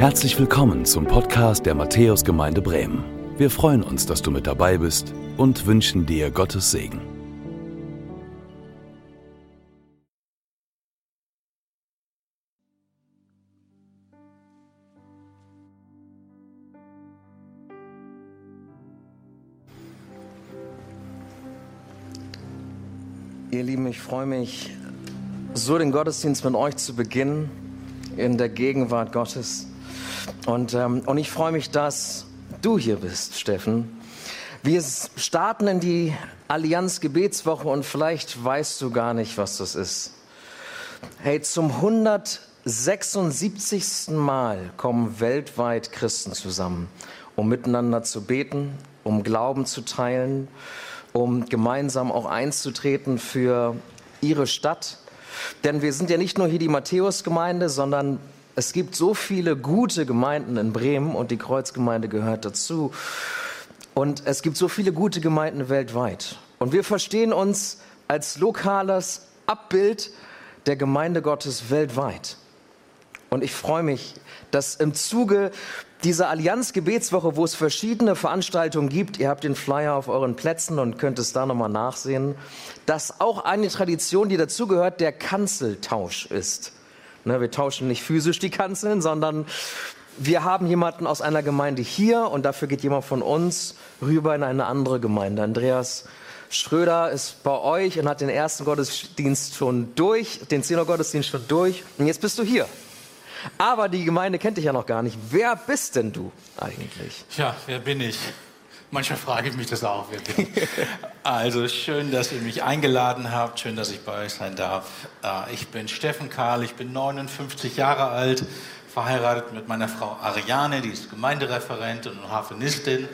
Herzlich willkommen zum Podcast der Matthäusgemeinde Bremen. Wir freuen uns, dass du mit dabei bist und wünschen dir Gottes Segen. Ihr Lieben, ich freue mich, so den Gottesdienst mit euch zu beginnen, in der Gegenwart Gottes. Und, ähm, und ich freue mich, dass du hier bist, Steffen. Wir starten in die Allianz Gebetswoche und vielleicht weißt du gar nicht, was das ist. Hey, zum 176. Mal kommen weltweit Christen zusammen, um miteinander zu beten, um Glauben zu teilen, um gemeinsam auch einzutreten für ihre Stadt. Denn wir sind ja nicht nur hier die Matthäusgemeinde, sondern es gibt so viele gute Gemeinden in Bremen und die Kreuzgemeinde gehört dazu. Und es gibt so viele gute Gemeinden weltweit. Und wir verstehen uns als lokales Abbild der Gemeinde Gottes weltweit. Und ich freue mich, dass im Zuge dieser Allianz-Gebetswoche, wo es verschiedene Veranstaltungen gibt, ihr habt den Flyer auf euren Plätzen und könnt es da nochmal nachsehen, dass auch eine Tradition, die dazugehört, der Kanzeltausch ist. Ne, wir tauschen nicht physisch die Kanzeln, sondern wir haben jemanden aus einer Gemeinde hier und dafür geht jemand von uns rüber in eine andere Gemeinde. Andreas Schröder ist bei euch und hat den ersten Gottesdienst schon durch, den Zehner-Gottesdienst schon durch. Und jetzt bist du hier. Aber die Gemeinde kennt dich ja noch gar nicht. Wer bist denn du eigentlich? Ja, wer bin ich? Manchmal frage ich mich das auch. Wer bin ich? Also schön, dass ihr mich eingeladen habt. Schön, dass ich bei euch sein darf. Äh, ich bin Steffen Karl. Ich bin 59 Jahre alt, verheiratet mit meiner Frau Ariane. Die ist Gemeindereferentin und Harfenistin,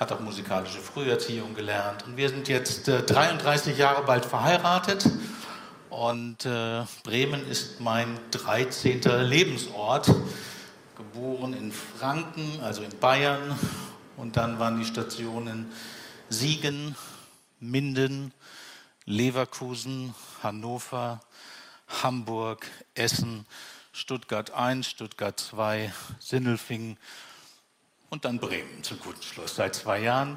hat auch musikalische Früherziehung gelernt. Und wir sind jetzt 33 äh, Jahre bald verheiratet. Und äh, Bremen ist mein 13. Lebensort. Geboren in Franken, also in Bayern. Und dann waren die Stationen Siegen, Minden, Leverkusen, Hannover, Hamburg, Essen, Stuttgart 1, Stuttgart 2, Sindelfingen und dann Bremen zum guten Schluss seit zwei Jahren.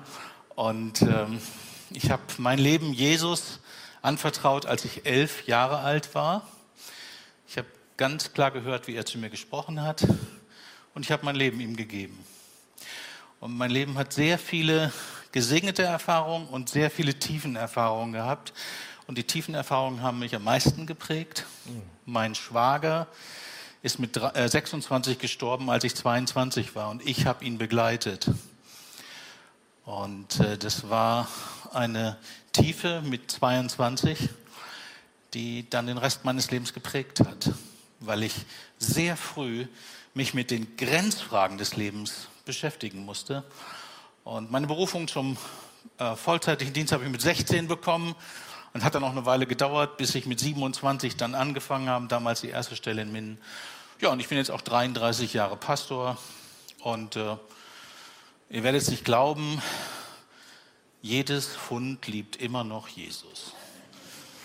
Und ähm, ich habe mein Leben Jesus anvertraut, als ich elf Jahre alt war. Ich habe ganz klar gehört, wie er zu mir gesprochen hat und ich habe mein Leben ihm gegeben. Und mein Leben hat sehr viele gesegnete Erfahrungen und sehr viele tiefen Erfahrungen gehabt. Und die tiefen Erfahrungen haben mich am meisten geprägt. Mhm. Mein Schwager ist mit 26 äh, gestorben, als ich 22 war und ich habe ihn begleitet. Und äh, das war eine Tiefe mit 22, die dann den Rest meines Lebens geprägt hat, weil ich sehr früh mich mit den Grenzfragen des Lebens beschäftigen musste. Und meine Berufung zum äh, vollzeitlichen Dienst habe ich mit 16 bekommen und hat dann auch eine Weile gedauert, bis ich mit 27 dann angefangen habe, damals die erste Stelle in Minden. Ja, und ich bin jetzt auch 33 Jahre Pastor und äh, ihr werdet es nicht glauben, jedes Fund liebt immer noch Jesus.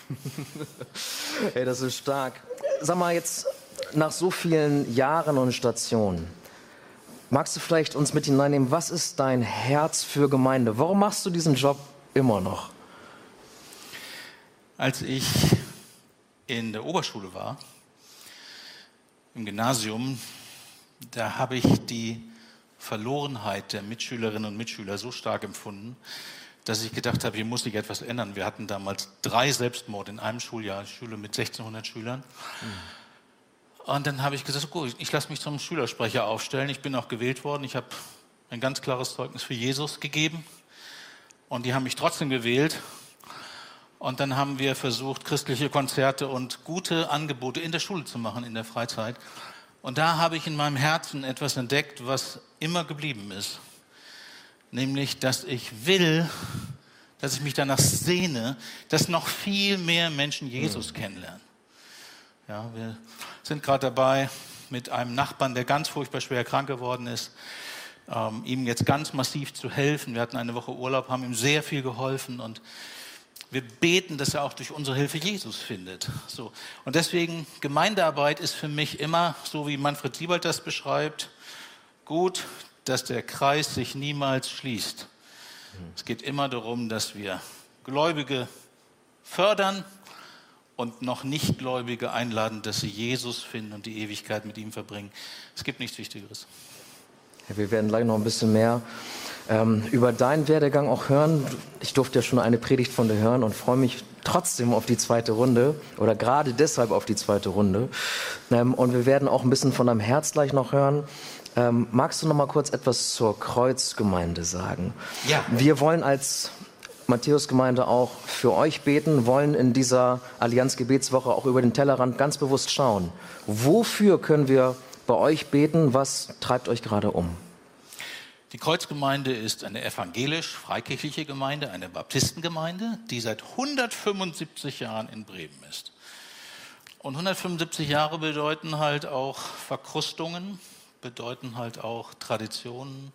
hey, das ist stark. Sag mal jetzt, nach so vielen Jahren und Stationen, magst du vielleicht uns mit hineinnehmen, was ist dein Herz für Gemeinde? Warum machst du diesen Job immer noch? Als ich in der Oberschule war, im Gymnasium, da habe ich die Verlorenheit der Mitschülerinnen und Mitschüler so stark empfunden, dass ich gedacht habe, hier muss sich etwas ändern. Wir hatten damals drei Selbstmorde in einem Schuljahr, Schule mit 1600 Schülern. Mhm. Und dann habe ich gesagt, gut, ich lasse mich zum Schülersprecher aufstellen. Ich bin auch gewählt worden. Ich habe ein ganz klares Zeugnis für Jesus gegeben. Und die haben mich trotzdem gewählt. Und dann haben wir versucht, christliche Konzerte und gute Angebote in der Schule zu machen, in der Freizeit. Und da habe ich in meinem Herzen etwas entdeckt, was immer geblieben ist nämlich dass ich will, dass ich mich danach sehne, dass noch viel mehr Menschen Jesus kennenlernen. Ja, wir sind gerade dabei, mit einem Nachbarn, der ganz furchtbar schwer krank geworden ist, ähm, ihm jetzt ganz massiv zu helfen. Wir hatten eine Woche Urlaub, haben ihm sehr viel geholfen und wir beten, dass er auch durch unsere Hilfe Jesus findet. So. Und deswegen, Gemeindearbeit ist für mich immer, so wie Manfred Siebald das beschreibt, gut, dass der Kreis sich niemals schließt. Es geht immer darum, dass wir Gläubige fördern und noch Nichtgläubige einladen, dass sie Jesus finden und die Ewigkeit mit ihm verbringen. Es gibt nichts Wichtigeres. Ja, wir werden gleich noch ein bisschen mehr ähm, über deinen Werdegang auch hören. Ich durfte ja schon eine Predigt von dir hören und freue mich trotzdem auf die zweite Runde oder gerade deshalb auf die zweite Runde. Ähm, und wir werden auch ein bisschen von deinem Herz gleich noch hören. Ähm, magst du noch mal kurz etwas zur Kreuzgemeinde sagen? Ja. Wir wollen als Matthäusgemeinde auch für euch beten, wollen in dieser Allianz Gebetswoche auch über den Tellerrand ganz bewusst schauen. Wofür können wir bei euch beten? Was treibt euch gerade um? Die Kreuzgemeinde ist eine evangelisch-freikirchliche Gemeinde, eine Baptistengemeinde, die seit 175 Jahren in Bremen ist. Und 175 Jahre bedeuten halt auch Verkrustungen, bedeuten halt auch Traditionen,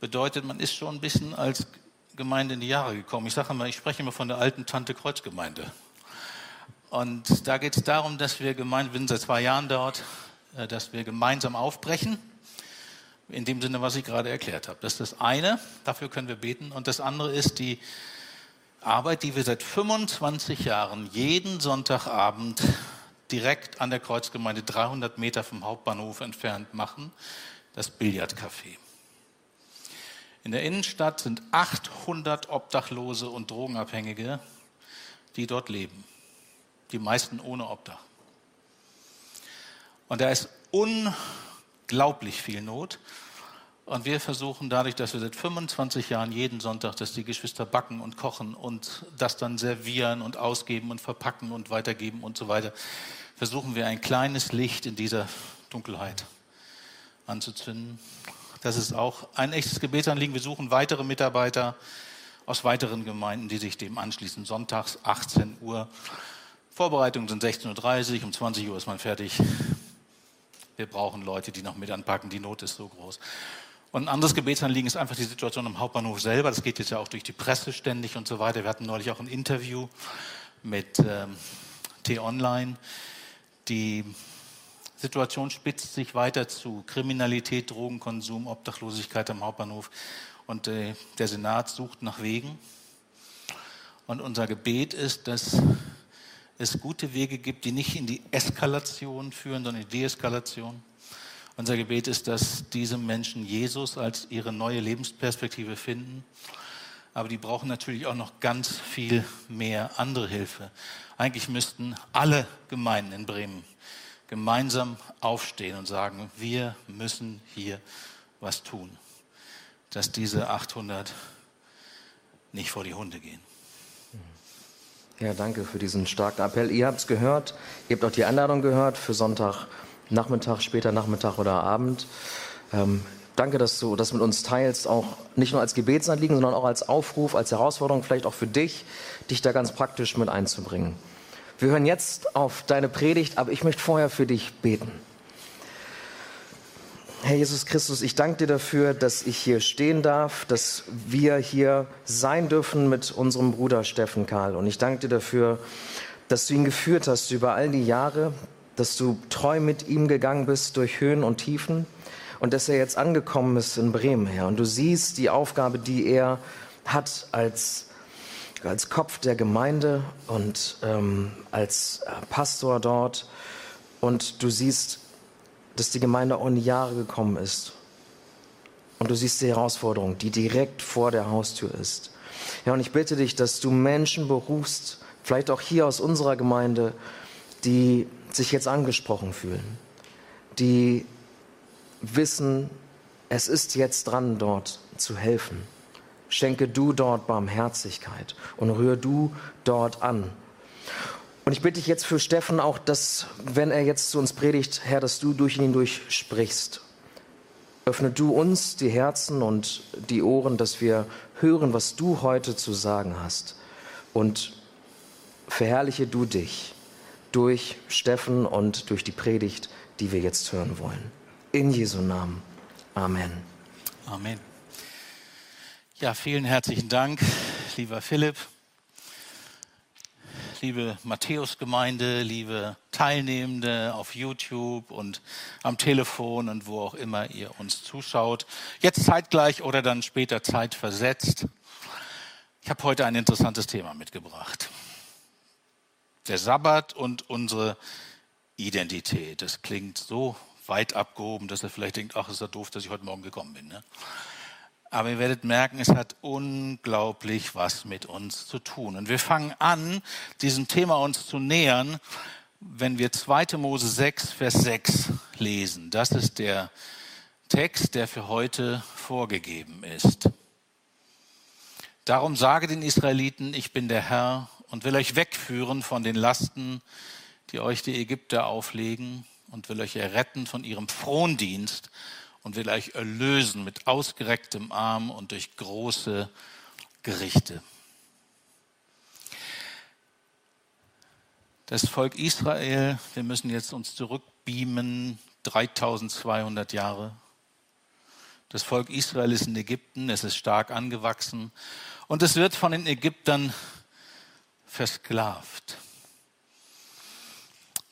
bedeutet, man ist schon ein bisschen als Gemeinde in die Jahre gekommen. Ich sage immer, ich spreche immer von der alten Tante Kreuzgemeinde. Und da geht es darum, dass wir gemeinsam, wir sind seit zwei Jahren dort, äh, dass wir gemeinsam aufbrechen. In dem Sinne, was ich gerade erklärt habe. Das ist das eine, dafür können wir beten. Und das andere ist die Arbeit, die wir seit 25 Jahren jeden Sonntagabend direkt an der Kreuzgemeinde 300 Meter vom Hauptbahnhof entfernt machen, das Billardcafé. In der Innenstadt sind 800 Obdachlose und Drogenabhängige, die dort leben. Die meisten ohne Obdach. Und da ist unglaublich viel Not. Und wir versuchen dadurch, dass wir seit 25 Jahren jeden Sonntag, dass die Geschwister backen und kochen und das dann servieren und ausgeben und verpacken und weitergeben und so weiter, versuchen wir ein kleines Licht in dieser Dunkelheit anzuzünden. Das ist auch ein echtes Gebetsanliegen. Wir suchen weitere Mitarbeiter aus weiteren Gemeinden, die sich dem anschließen. Sonntags 18 Uhr. Vorbereitungen sind 16.30 Uhr, um 20 Uhr ist man fertig. Wir brauchen Leute, die noch mit anpacken. Die Not ist so groß. Und ein anderes Gebetsanliegen ist einfach die Situation am Hauptbahnhof selber. Das geht jetzt ja auch durch die Presse ständig und so weiter. Wir hatten neulich auch ein Interview mit ähm, T-Online. Die Situation spitzt sich weiter zu. Kriminalität, Drogenkonsum, Obdachlosigkeit am Hauptbahnhof. Und äh, der Senat sucht nach Wegen. Und unser Gebet ist, dass es gute Wege gibt, die nicht in die Eskalation führen, sondern in die Deeskalation. Unser Gebet ist, dass diese Menschen Jesus als ihre neue Lebensperspektive finden. Aber die brauchen natürlich auch noch ganz viel mehr andere Hilfe. Eigentlich müssten alle Gemeinden in Bremen gemeinsam aufstehen und sagen, wir müssen hier was tun, dass diese 800 nicht vor die Hunde gehen. Ja, danke für diesen starken Appell. Ihr habt es gehört, ihr habt auch die Einladung gehört für Sonntagnachmittag, später Nachmittag oder Abend. Ähm, danke, dass du das mit uns teilst, auch nicht nur als Gebetsanliegen, sondern auch als Aufruf, als Herausforderung, vielleicht auch für dich, dich da ganz praktisch mit einzubringen. Wir hören jetzt auf deine Predigt, aber ich möchte vorher für dich beten. Herr Jesus Christus, ich danke dir dafür, dass ich hier stehen darf, dass wir hier sein dürfen mit unserem Bruder Steffen Karl. Und ich danke dir dafür, dass du ihn geführt hast über all die Jahre, dass du treu mit ihm gegangen bist durch Höhen und Tiefen und dass er jetzt angekommen ist in Bremen, Herr. Und du siehst die Aufgabe, die er hat als als Kopf der Gemeinde und ähm, als äh, Pastor dort. Und du siehst, dass die Gemeinde auch in die Jahre gekommen ist. Und du siehst die Herausforderung, die direkt vor der Haustür ist. Ja, und ich bitte dich, dass du Menschen berufst, vielleicht auch hier aus unserer Gemeinde, die sich jetzt angesprochen fühlen, die wissen, es ist jetzt dran, dort zu helfen Schenke du dort Barmherzigkeit und rühr du dort an. Und ich bitte dich jetzt für Steffen auch, dass, wenn er jetzt zu uns predigt, Herr, dass du durch ihn durchsprichst. Öffne du uns die Herzen und die Ohren, dass wir hören, was du heute zu sagen hast. Und verherrliche du dich durch Steffen und durch die Predigt, die wir jetzt hören wollen. In Jesu Namen. Amen. Amen. Ja, vielen herzlichen Dank, lieber Philipp. liebe Matthäus-Gemeinde, liebe Teilnehmende auf YouTube und am Telefon und wo auch immer ihr uns zuschaut. Jetzt zeitgleich oder dann später zeitversetzt. Ich habe heute ein interessantes Thema mitgebracht. Der Sabbat und unsere Identität. Das klingt so weit abgehoben, dass er vielleicht denkt, ach, ist ja doof, dass ich heute Morgen gekommen bin. Ne? Aber ihr werdet merken, es hat unglaublich was mit uns zu tun. Und wir fangen an, diesem Thema uns zu nähern, wenn wir 2. Mose 6, Vers 6 lesen. Das ist der Text, der für heute vorgegeben ist. Darum sage den Israeliten, ich bin der Herr und will euch wegführen von den Lasten, die euch die Ägypter auflegen und will euch erretten von ihrem Frondienst und will euch erlösen mit ausgerecktem Arm und durch große Gerichte. Das Volk Israel, wir müssen jetzt uns zurückbeamen, 3200 Jahre. Das Volk Israel ist in Ägypten, es ist stark angewachsen und es wird von den Ägyptern versklavt.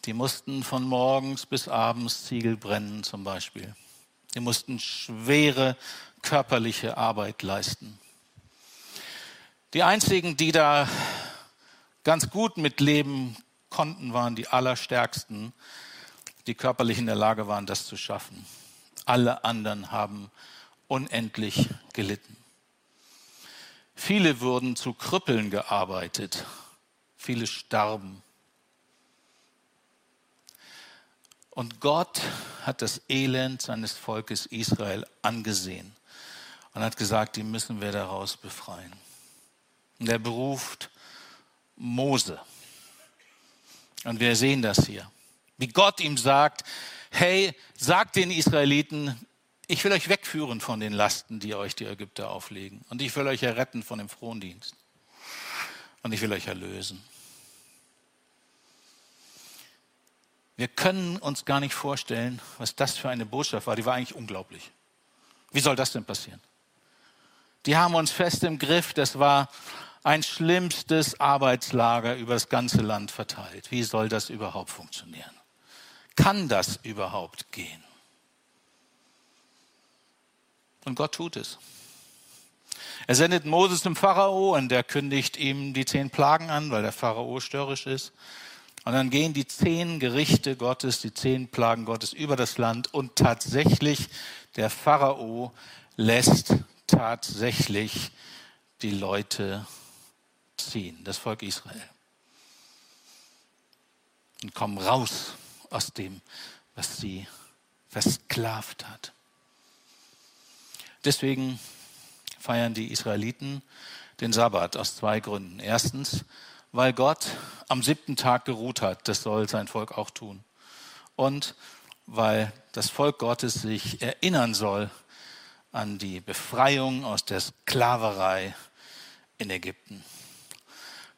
Die mussten von morgens bis abends Ziegel brennen zum Beispiel. Die mussten schwere körperliche Arbeit leisten. Die einzigen, die da ganz gut mitleben konnten, waren die Allerstärksten, die körperlich in der Lage waren, das zu schaffen. Alle anderen haben unendlich gelitten. Viele wurden zu Krüppeln gearbeitet, viele starben. Und Gott hat das Elend seines Volkes Israel angesehen und hat gesagt, die müssen wir daraus befreien. Und er beruft Mose. Und wir sehen das hier. Wie Gott ihm sagt, hey, sagt den Israeliten, ich will euch wegführen von den Lasten, die euch die Ägypter auflegen. Und ich will euch erretten von dem Frondienst. Und ich will euch erlösen. Wir können uns gar nicht vorstellen, was das für eine Botschaft war. Die war eigentlich unglaublich. Wie soll das denn passieren? Die haben uns fest im Griff. Das war ein schlimmstes Arbeitslager über das ganze Land verteilt. Wie soll das überhaupt funktionieren? Kann das überhaupt gehen? Und Gott tut es. Er sendet Moses zum Pharao und er kündigt ihm die zehn Plagen an, weil der Pharao störrisch ist. Und dann gehen die zehn Gerichte Gottes, die zehn Plagen Gottes über das Land und tatsächlich der Pharao lässt tatsächlich die Leute ziehen, das Volk Israel. Und kommen raus aus dem, was sie versklavt hat. Deswegen feiern die Israeliten den Sabbat aus zwei Gründen. Erstens, weil Gott am siebten Tag geruht hat. Das soll sein Volk auch tun. Und weil das Volk Gottes sich erinnern soll an die Befreiung aus der Sklaverei in Ägypten.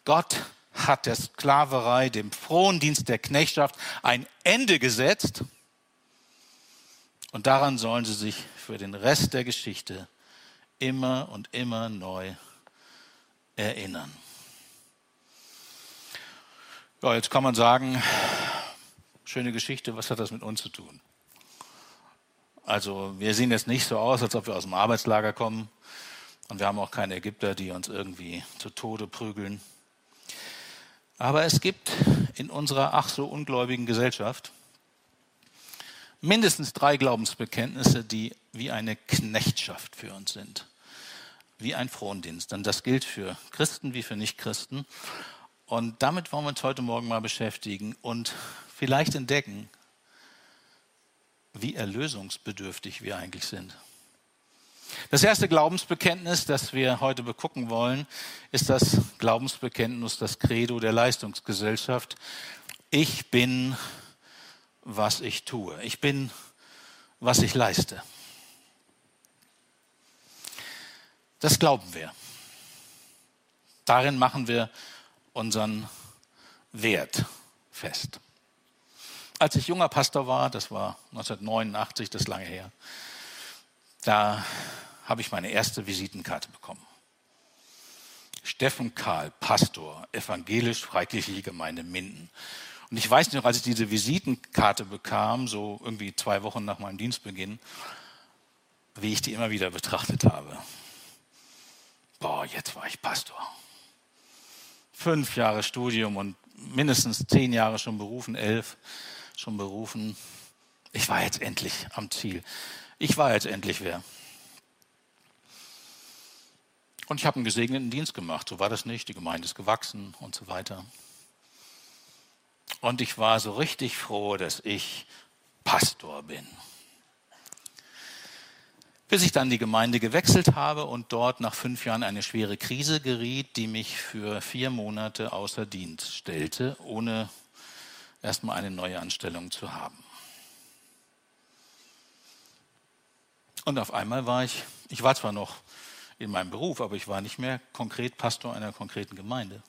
Gott hat der Sklaverei, dem frohen Dienst der Knechtschaft ein Ende gesetzt. Und daran sollen sie sich für den Rest der Geschichte immer und immer neu erinnern. Ja, jetzt kann man sagen, schöne Geschichte, was hat das mit uns zu tun? Also wir sehen jetzt nicht so aus, als ob wir aus dem Arbeitslager kommen und wir haben auch keine Ägypter, die uns irgendwie zu Tode prügeln. Aber es gibt in unserer ach so ungläubigen Gesellschaft mindestens drei Glaubensbekenntnisse, die wie eine Knechtschaft für uns sind, wie ein Frondienst. Und das gilt für Christen wie für Nichtchristen. Und damit wollen wir uns heute Morgen mal beschäftigen und vielleicht entdecken, wie erlösungsbedürftig wir eigentlich sind. Das erste Glaubensbekenntnis, das wir heute begucken wollen, ist das Glaubensbekenntnis, das Credo der Leistungsgesellschaft. Ich bin, was ich tue. Ich bin, was ich leiste. Das glauben wir. Darin machen wir unseren Wert fest. Als ich junger Pastor war, das war 1989, das ist lange her, da habe ich meine erste Visitenkarte bekommen. Steffen Karl, Pastor, evangelisch-freikirchliche Gemeinde Minden. Und ich weiß noch, als ich diese Visitenkarte bekam, so irgendwie zwei Wochen nach meinem Dienstbeginn, wie ich die immer wieder betrachtet habe. Boah, jetzt war ich Pastor. Fünf Jahre Studium und mindestens zehn Jahre schon berufen, elf schon berufen. Ich war jetzt endlich am Ziel. Ich war jetzt endlich wer. Und ich habe einen gesegneten Dienst gemacht. So war das nicht. Die Gemeinde ist gewachsen und so weiter. Und ich war so richtig froh, dass ich Pastor bin. Bis ich dann die Gemeinde gewechselt habe und dort nach fünf Jahren eine schwere Krise geriet, die mich für vier Monate außer Dienst stellte, ohne erstmal eine neue Anstellung zu haben. Und auf einmal war ich, ich war zwar noch in meinem Beruf, aber ich war nicht mehr konkret Pastor einer konkreten Gemeinde.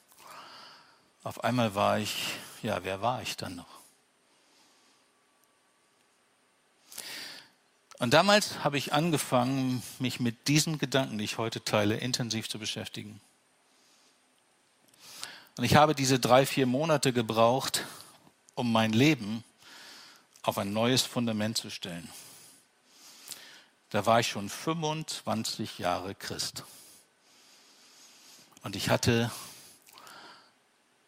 Auf einmal war ich, ja, wer war ich dann noch? Und damals habe ich angefangen, mich mit diesen Gedanken, die ich heute teile, intensiv zu beschäftigen. Und ich habe diese drei, vier Monate gebraucht, um mein Leben auf ein neues Fundament zu stellen. Da war ich schon 25 Jahre Christ. Und ich hatte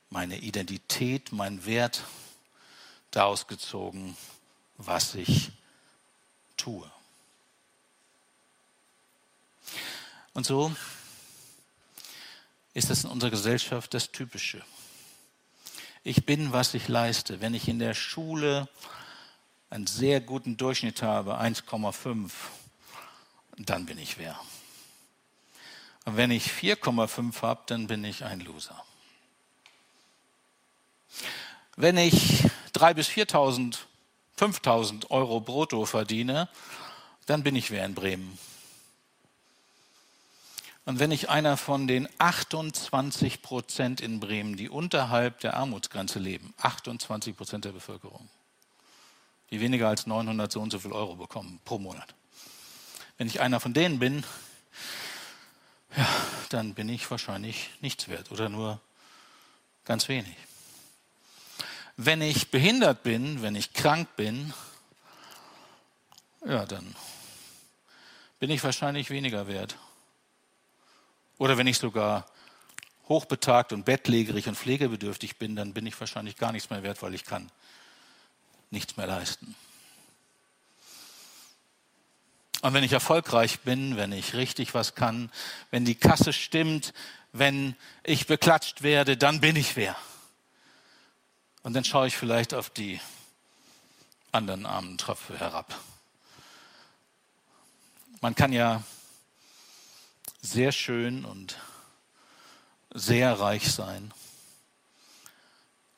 meine Identität, mein Wert daraus gezogen, was ich tue. Und so ist das in unserer Gesellschaft das Typische. Ich bin, was ich leiste. Wenn ich in der Schule einen sehr guten Durchschnitt habe, 1,5, dann bin ich wer. Und wenn ich 4,5 habe, dann bin ich ein Loser. Wenn ich 3.000 bis 4.000 5000 Euro brutto verdiene, dann bin ich wer in Bremen. Und wenn ich einer von den 28 Prozent in Bremen, die unterhalb der Armutsgrenze leben, 28 Prozent der Bevölkerung, die weniger als 900 so und so viel Euro bekommen pro Monat. Wenn ich einer von denen bin, ja, dann bin ich wahrscheinlich nichts wert oder nur ganz wenig. Wenn ich behindert bin, wenn ich krank bin, ja, dann bin ich wahrscheinlich weniger wert. Oder wenn ich sogar hochbetagt und bettlägerig und pflegebedürftig bin, dann bin ich wahrscheinlich gar nichts mehr wert, weil ich kann nichts mehr leisten. Und wenn ich erfolgreich bin, wenn ich richtig was kann, wenn die Kasse stimmt, wenn ich beklatscht werde, dann bin ich wer. Und dann schaue ich vielleicht auf die anderen armen Tröpfe herab. Man kann ja sehr schön und sehr reich sein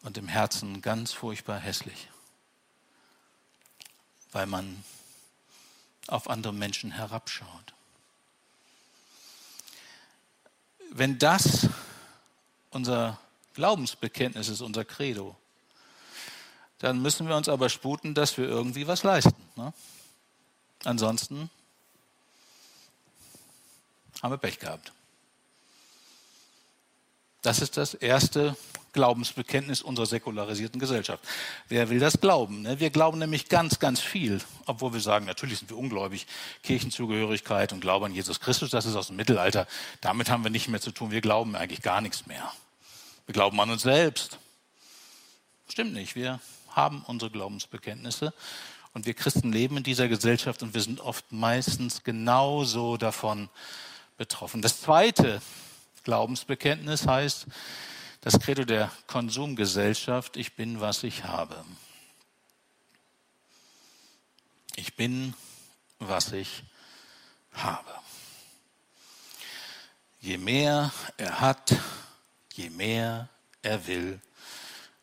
und im Herzen ganz furchtbar hässlich, weil man auf andere Menschen herabschaut. Wenn das unser Glaubensbekenntnis ist, unser Credo, dann müssen wir uns aber sputen, dass wir irgendwie was leisten. Ne? Ansonsten haben wir Pech gehabt. Das ist das erste Glaubensbekenntnis unserer säkularisierten Gesellschaft. Wer will das glauben? Ne? Wir glauben nämlich ganz, ganz viel, obwohl wir sagen, natürlich sind wir ungläubig. Kirchenzugehörigkeit und Glaube an Jesus Christus, das ist aus dem Mittelalter. Damit haben wir nicht mehr zu tun. Wir glauben eigentlich gar nichts mehr. Wir glauben an uns selbst. Stimmt nicht. Wir haben unsere Glaubensbekenntnisse. Und wir Christen leben in dieser Gesellschaft und wir sind oft meistens genauso davon betroffen. Das zweite Glaubensbekenntnis heißt, das Credo der Konsumgesellschaft, ich bin, was ich habe. Ich bin, was ich habe. Je mehr er hat, je mehr er will,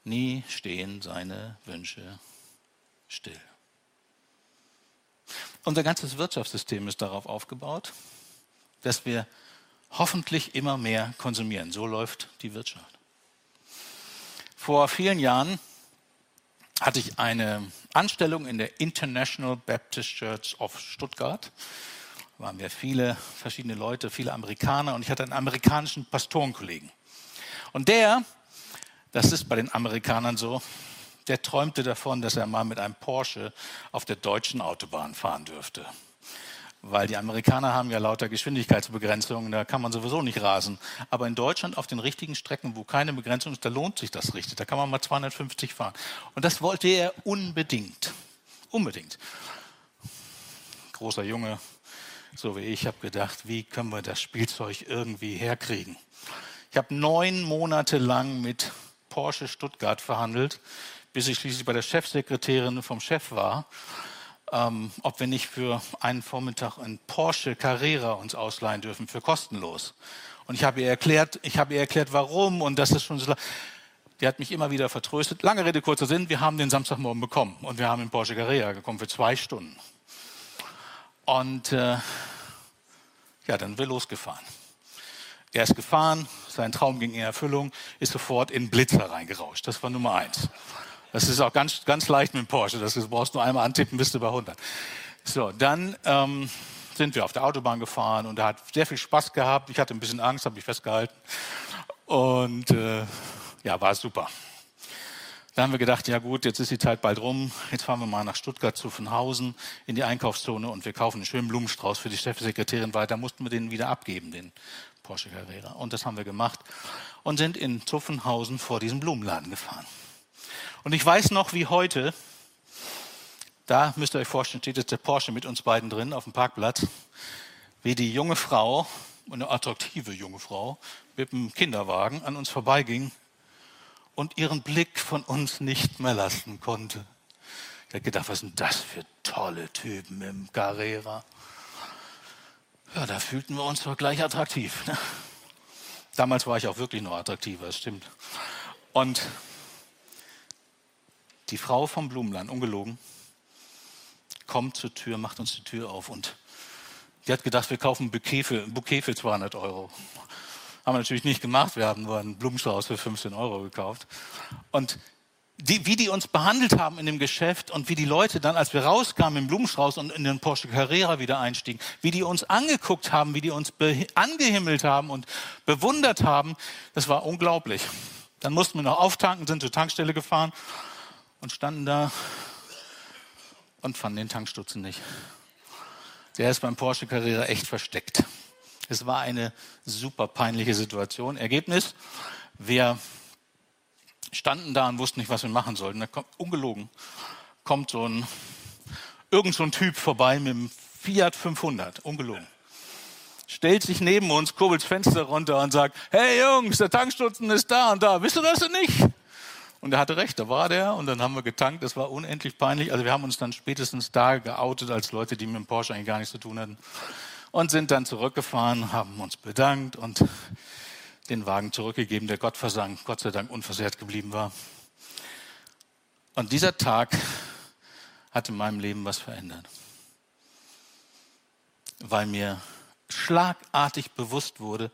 Nie stehen seine Wünsche still. Unser ganzes Wirtschaftssystem ist darauf aufgebaut, dass wir hoffentlich immer mehr konsumieren. So läuft die Wirtschaft. Vor vielen Jahren hatte ich eine Anstellung in der International Baptist Church of Stuttgart. waren wir viele verschiedene Leute, viele Amerikaner und ich hatte einen amerikanischen Pastorenkollegen. Und der, das ist bei den Amerikanern so, der träumte davon, dass er mal mit einem Porsche auf der deutschen Autobahn fahren dürfte. Weil die Amerikaner haben ja lauter Geschwindigkeitsbegrenzungen, da kann man sowieso nicht rasen. Aber in Deutschland auf den richtigen Strecken, wo keine Begrenzung ist, da lohnt sich das richtig. Da kann man mal 250 fahren. Und das wollte er unbedingt. Unbedingt. Großer Junge, so wie ich, habe gedacht, wie können wir das Spielzeug irgendwie herkriegen? Ich habe neun Monate lang mit Porsche Stuttgart verhandelt, bis ich schließlich bei der Chefsekretärin vom Chef war, ähm, ob wir nicht für einen Vormittag ein Porsche Carrera uns ausleihen dürfen, für kostenlos. Und ich habe ihr erklärt, ich habe ihr erklärt, warum und das ist schon so. Die hat mich immer wieder vertröstet. Lange Rede, kurzer Sinn, wir haben den Samstagmorgen bekommen und wir haben in Porsche Carrera gekommen für zwei Stunden. Und äh, ja, dann sind wir losgefahren. Er ist gefahren, sein Traum ging in Erfüllung, ist sofort in Blitzer reingerauscht. Das war Nummer eins. Das ist auch ganz, ganz leicht mit dem Porsche. Das brauchst du einmal antippen, bist du bei 100. So, dann ähm, sind wir auf der Autobahn gefahren und er hat sehr viel Spaß gehabt. Ich hatte ein bisschen Angst, habe ich festgehalten. Und äh, ja, war super. Dann haben wir gedacht, ja gut, jetzt ist die Zeit bald rum. Jetzt fahren wir mal nach Stuttgart zu Venhausen in die Einkaufszone und wir kaufen einen schönen Blumenstrauß für die Chefsekretärin, weil da mussten wir den wieder abgeben, den Porsche Carrera. Und das haben wir gemacht und sind in Zuffenhausen vor diesem Blumenladen gefahren. Und ich weiß noch wie heute, da müsst ihr euch vorstellen, steht jetzt der Porsche mit uns beiden drin auf dem Parkplatz, wie die junge Frau, eine attraktive junge Frau, mit dem Kinderwagen an uns vorbeiging und ihren Blick von uns nicht mehr lassen konnte. Ich habe gedacht, was sind das für tolle Typen im Carrera? Ja, da fühlten wir uns doch gleich attraktiv. Ne? Damals war ich auch wirklich noch attraktiver, das stimmt. Und die Frau vom Blumenland, ungelogen, kommt zur Tür, macht uns die Tür auf und die hat gedacht, wir kaufen ein Bouquet für, ein Bouquet für 200 Euro. Haben wir natürlich nicht gemacht, wir haben nur einen Blumenstrauß für 15 Euro gekauft. Und die, wie die uns behandelt haben in dem Geschäft und wie die Leute dann, als wir rauskamen im Blumenstrauß und in den Porsche Carrera wieder einstiegen, wie die uns angeguckt haben, wie die uns angehimmelt haben und bewundert haben, das war unglaublich. Dann mussten wir noch auftanken, sind zur Tankstelle gefahren und standen da und fanden den Tankstutzen nicht. Der ist beim Porsche Carrera echt versteckt. Es war eine super peinliche Situation. Ergebnis, wir standen da und wussten nicht, was wir machen sollten. Da kommt, ungelogen, kommt so ein, irgend so ein Typ vorbei mit einem Fiat 500, ungelogen. Stellt sich neben uns, kurbelt das Fenster runter und sagt, hey Jungs, der Tankstutzen ist da und da. Wisst ihr das denn nicht? Und er hatte recht, da war der und dann haben wir getankt. Das war unendlich peinlich. Also wir haben uns dann spätestens da geoutet als Leute, die mit dem Porsche eigentlich gar nichts zu tun hatten. Und sind dann zurückgefahren, haben uns bedankt und den Wagen zurückgegeben, der Gott versank, Gott sei Dank unversehrt geblieben war. Und dieser Tag hat in meinem Leben was verändert. Weil mir schlagartig bewusst wurde,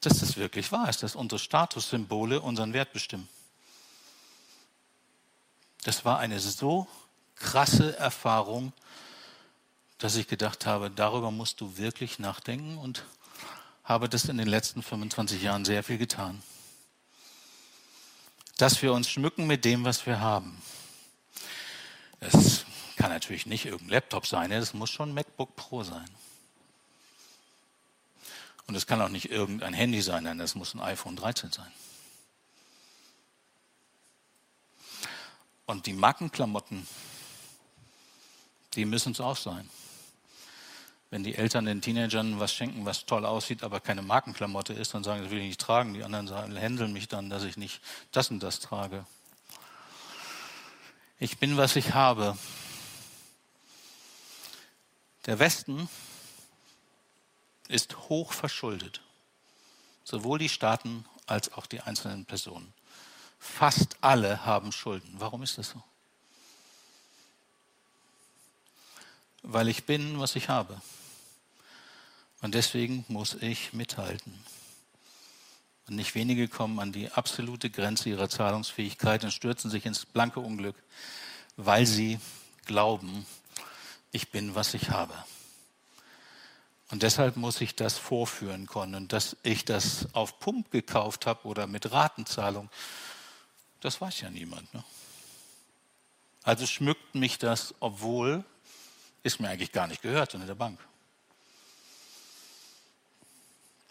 dass das wirklich wahr ist, dass unsere Statussymbole unseren Wert bestimmen. Das war eine so krasse Erfahrung, dass ich gedacht habe, darüber musst du wirklich nachdenken und habe das in den letzten 25 Jahren sehr viel getan. Dass wir uns schmücken mit dem, was wir haben. Es kann natürlich nicht irgendein Laptop sein, es muss schon ein MacBook Pro sein. Und es kann auch nicht irgendein Handy sein, denn es muss ein iPhone 13 sein. Und die Markenklamotten, die müssen es auch sein. Wenn die Eltern den Teenagern was schenken, was toll aussieht, aber keine Markenklamotte ist, dann sagen, das will ich nicht tragen. Die anderen sagen, händeln mich dann, dass ich nicht das und das trage. Ich bin, was ich habe. Der Westen ist hoch verschuldet. Sowohl die Staaten als auch die einzelnen Personen. Fast alle haben Schulden. Warum ist das so? Weil ich bin, was ich habe. Und deswegen muss ich mithalten. Und nicht wenige kommen an die absolute Grenze ihrer Zahlungsfähigkeit und stürzen sich ins blanke Unglück, weil sie glauben, ich bin, was ich habe. Und deshalb muss ich das vorführen können. Und dass ich das auf Pump gekauft habe oder mit Ratenzahlung, das weiß ja niemand. Ne? Also schmückt mich das, obwohl es mir eigentlich gar nicht gehört, sondern der Bank.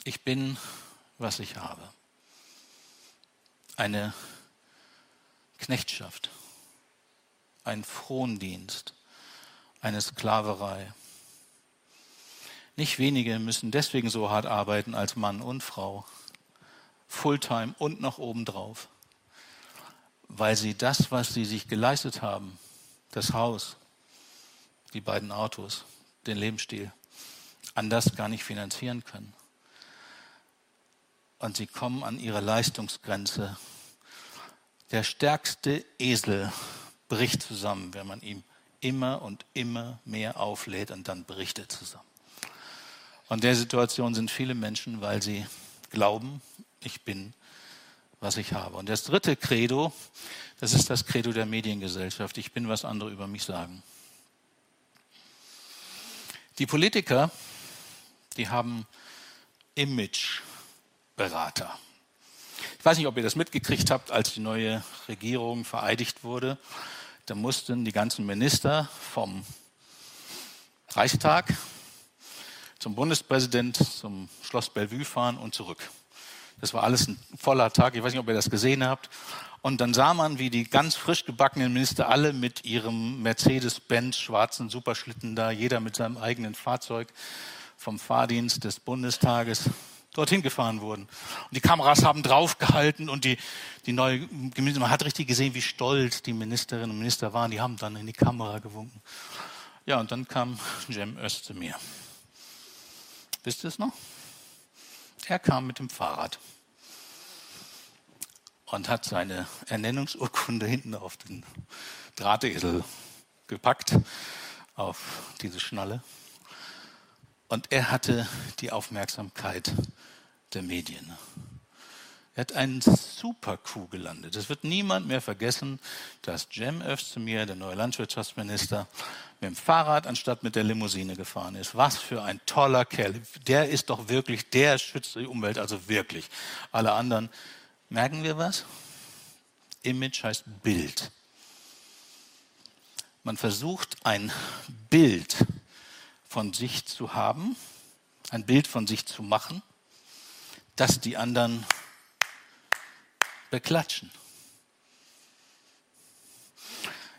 Ich bin, was ich habe. Eine Knechtschaft, ein Frondienst, eine Sklaverei. Nicht wenige müssen deswegen so hart arbeiten als Mann und Frau, Fulltime und noch obendrauf, weil sie das, was sie sich geleistet haben, das Haus, die beiden Autos, den Lebensstil, anders gar nicht finanzieren können. Und sie kommen an ihre Leistungsgrenze der stärkste Esel bricht zusammen, wenn man ihm immer und immer mehr auflädt und dann bricht er zusammen. Und der Situation sind viele Menschen, weil sie glauben, ich bin, was ich habe. Und das dritte Credo, das ist das Credo der Mediengesellschaft. Ich bin, was andere über mich sagen. Die Politiker, die haben Imageberater. Ich weiß nicht, ob ihr das mitgekriegt habt, als die neue Regierung vereidigt wurde. Da mussten die ganzen Minister vom Reichstag zum Bundespräsident, zum Schloss Bellevue fahren und zurück. Das war alles ein voller Tag. Ich weiß nicht, ob ihr das gesehen habt. Und dann sah man, wie die ganz frisch gebackenen Minister alle mit ihrem Mercedes-Benz schwarzen Superschlitten da, jeder mit seinem eigenen Fahrzeug vom Fahrdienst des Bundestages dorthin gefahren wurden. Und die Kameras haben draufgehalten und die, die neue, man hat richtig gesehen, wie stolz die Ministerinnen und Minister waren. Die haben dann in die Kamera gewunken. Ja, und dann kam Cem Özdemir. Wisst ihr es noch? Er kam mit dem Fahrrad und hat seine Ernennungsurkunde hinten auf den Drahtesel gepackt, auf diese Schnalle. Und er hatte die Aufmerksamkeit der Medien. Er hat einen super Coup gelandet. Es wird niemand mehr vergessen, dass Cem Özdemir, der neue Landwirtschaftsminister, mit dem Fahrrad anstatt mit der Limousine gefahren ist. Was für ein toller Kerl. Der ist doch wirklich, der schützt die Umwelt, also wirklich. Alle anderen, merken wir was? Image heißt Bild. Man versucht ein Bild von sich zu haben, ein Bild von sich zu machen, das die anderen beklatschen.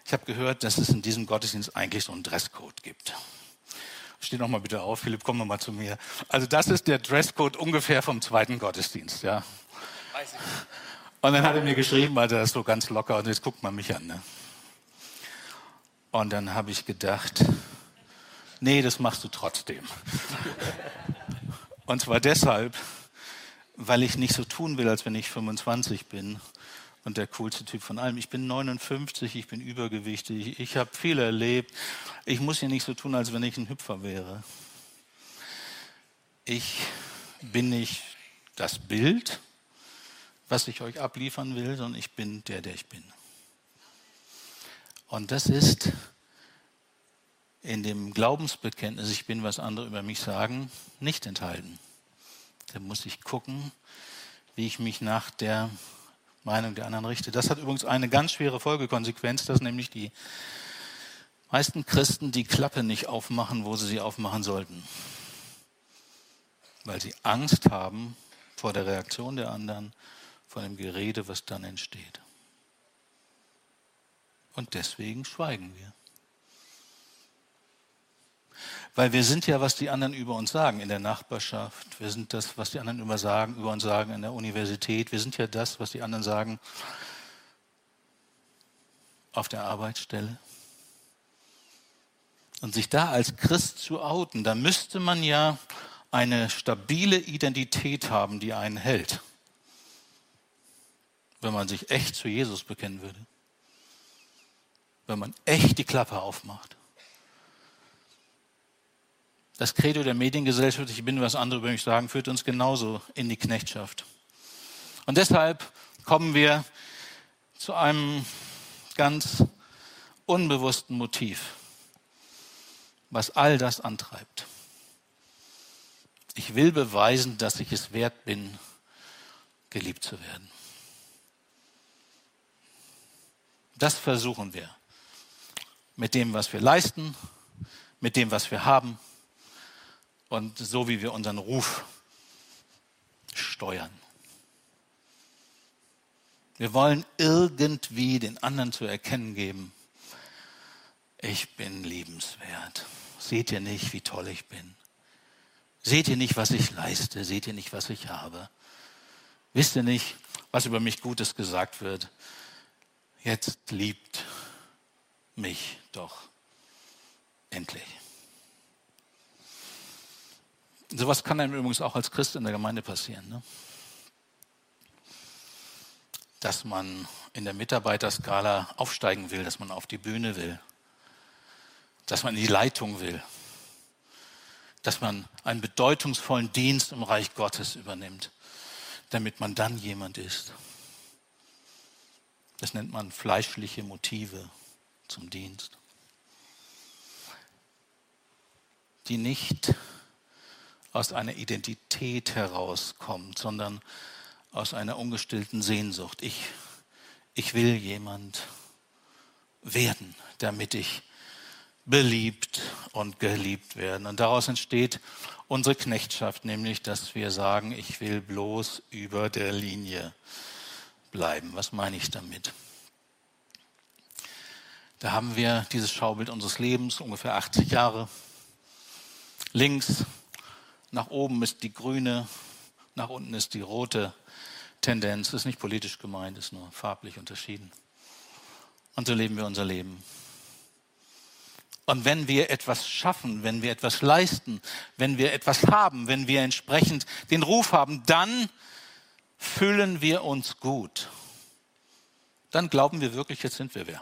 Ich habe gehört, dass es in diesem Gottesdienst eigentlich so einen Dresscode gibt. Steh noch mal bitte auf, Philipp, komm noch mal zu mir. Also das ist der Dresscode ungefähr vom zweiten Gottesdienst, ja. Und dann hat er mir geschrieben, also das ist so ganz locker und jetzt guckt man mich an. Ne? Und dann habe ich gedacht, nee, das machst du trotzdem. Und zwar deshalb, weil ich nicht so tun will, als wenn ich 25 bin und der coolste Typ von allem. Ich bin 59, ich bin übergewichtig, ich habe viel erlebt. Ich muss hier nicht so tun, als wenn ich ein Hüpfer wäre. Ich bin nicht das Bild, was ich euch abliefern will, sondern ich bin der, der ich bin. Und das ist in dem Glaubensbekenntnis, ich bin, was andere über mich sagen, nicht enthalten. Da muss ich gucken, wie ich mich nach der Meinung der anderen richte. Das hat übrigens eine ganz schwere Folgekonsequenz, dass nämlich die meisten Christen die Klappe nicht aufmachen, wo sie sie aufmachen sollten. Weil sie Angst haben vor der Reaktion der anderen, vor dem Gerede, was dann entsteht. Und deswegen schweigen wir. Weil wir sind ja, was die anderen über uns sagen in der Nachbarschaft. Wir sind das, was die anderen über, sagen, über uns sagen in der Universität. Wir sind ja das, was die anderen sagen auf der Arbeitsstelle. Und sich da als Christ zu outen, da müsste man ja eine stabile Identität haben, die einen hält. Wenn man sich echt zu Jesus bekennen würde. Wenn man echt die Klappe aufmacht. Das Credo der Mediengesellschaft, ich bin, was andere über mich sagen, führt uns genauso in die Knechtschaft. Und deshalb kommen wir zu einem ganz unbewussten Motiv, was all das antreibt. Ich will beweisen, dass ich es wert bin, geliebt zu werden. Das versuchen wir. Mit dem, was wir leisten, mit dem, was wir haben und so, wie wir unseren Ruf steuern. Wir wollen irgendwie den anderen zu erkennen geben, ich bin liebenswert. Seht ihr nicht, wie toll ich bin? Seht ihr nicht, was ich leiste? Seht ihr nicht, was ich habe? Wisst ihr nicht, was über mich Gutes gesagt wird? Jetzt liebt mich doch endlich. Sowas kann einem übrigens auch als Christ in der Gemeinde passieren. Ne? Dass man in der Mitarbeiterskala aufsteigen will, dass man auf die Bühne will, dass man in die Leitung will, dass man einen bedeutungsvollen Dienst im Reich Gottes übernimmt, damit man dann jemand ist. Das nennt man fleischliche Motive zum Dienst, die nicht aus einer Identität herauskommt, sondern aus einer ungestillten Sehnsucht. Ich, ich will jemand werden, damit ich beliebt und geliebt werden. Und daraus entsteht unsere Knechtschaft, nämlich dass wir sagen, ich will bloß über der Linie bleiben. Was meine ich damit? Da haben wir dieses Schaubild unseres Lebens, ungefähr 80 Jahre. Links nach oben ist die grüne, nach unten ist die rote Tendenz. Das ist nicht politisch gemeint, ist nur farblich unterschieden. Und so leben wir unser Leben. Und wenn wir etwas schaffen, wenn wir etwas leisten, wenn wir etwas haben, wenn wir entsprechend den Ruf haben, dann fühlen wir uns gut. Dann glauben wir wirklich, jetzt sind wir wer.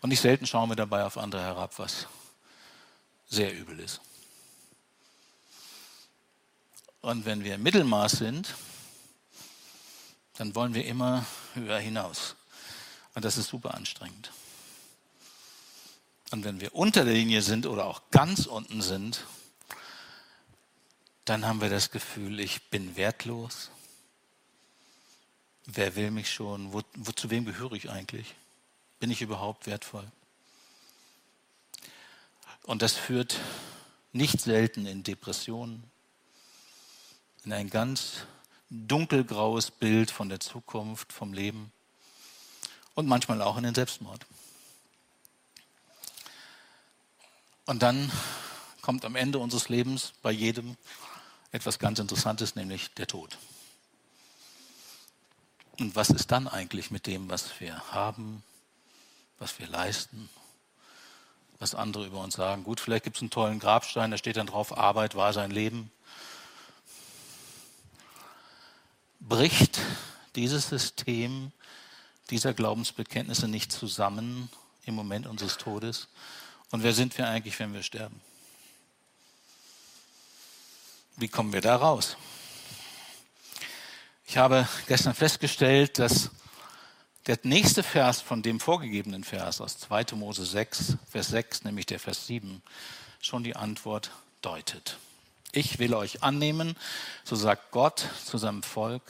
Und nicht selten schauen wir dabei auf andere herab, was sehr übel ist. Und wenn wir Mittelmaß sind, dann wollen wir immer höher hinaus. Und das ist super anstrengend. Und wenn wir unter der Linie sind oder auch ganz unten sind, dann haben wir das Gefühl, ich bin wertlos. Wer will mich schon? Wo, wo, zu wem gehöre ich eigentlich? Bin ich überhaupt wertvoll? Und das führt nicht selten in Depressionen, in ein ganz dunkelgraues Bild von der Zukunft, vom Leben und manchmal auch in den Selbstmord. Und dann kommt am Ende unseres Lebens bei jedem etwas ganz Interessantes, nämlich der Tod. Und was ist dann eigentlich mit dem, was wir haben, was wir leisten, was andere über uns sagen? Gut, vielleicht gibt es einen tollen Grabstein, da steht dann drauf, Arbeit war sein Leben. Bricht dieses System dieser Glaubensbekenntnisse nicht zusammen im Moment unseres Todes? Und wer sind wir eigentlich, wenn wir sterben? Wie kommen wir da raus? Ich habe gestern festgestellt, dass der nächste Vers von dem vorgegebenen Vers aus 2. Mose 6, Vers 6, nämlich der Vers 7, schon die Antwort deutet. Ich will euch annehmen, so sagt Gott zu seinem Volk,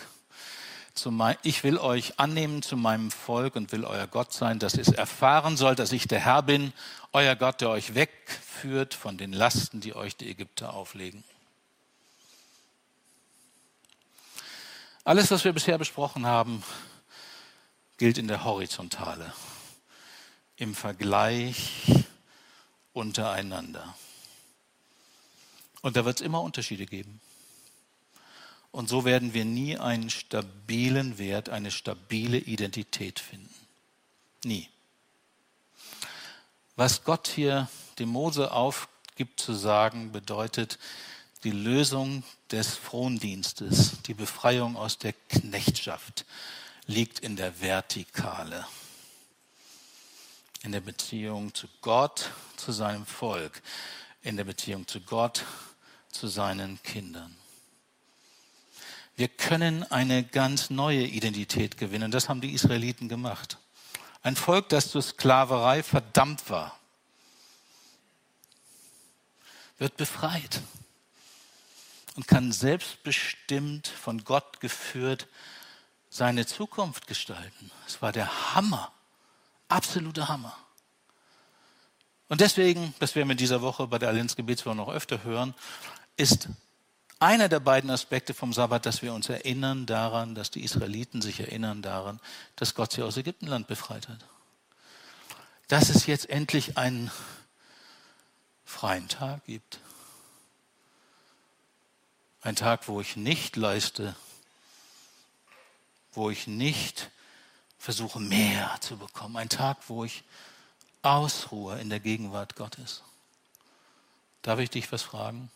ich will euch annehmen zu meinem Volk und will euer Gott sein, dass es erfahren soll, dass ich der Herr bin, euer Gott, der euch wegführt von den Lasten, die euch die Ägypter auflegen. Alles, was wir bisher besprochen haben, gilt in der Horizontale, im Vergleich untereinander. Und da wird es immer Unterschiede geben. Und so werden wir nie einen stabilen Wert, eine stabile Identität finden. Nie. Was Gott hier dem Mose aufgibt zu sagen, bedeutet die Lösung des Frondienstes, die Befreiung aus der Knechtschaft liegt in der Vertikale, in der Beziehung zu Gott, zu seinem Volk, in der Beziehung zu Gott, zu seinen Kindern. Wir können eine ganz neue Identität gewinnen. Das haben die Israeliten gemacht. Ein Volk, das zur Sklaverei verdammt war. wird befreit und kann selbstbestimmt von Gott geführt seine Zukunft gestalten. Es war der Hammer, absoluter Hammer. Und deswegen, das werden wir in dieser Woche bei der Allianz Gebetswoche noch öfter hören, ist einer der beiden Aspekte vom Sabbat, dass wir uns erinnern daran, dass die Israeliten sich erinnern daran, dass Gott sie aus Ägyptenland befreit hat. Dass es jetzt endlich einen freien Tag gibt. Ein Tag, wo ich nicht leiste, wo ich nicht versuche, mehr zu bekommen. Ein Tag, wo ich ausruhe in der Gegenwart Gottes. Darf ich dich was fragen?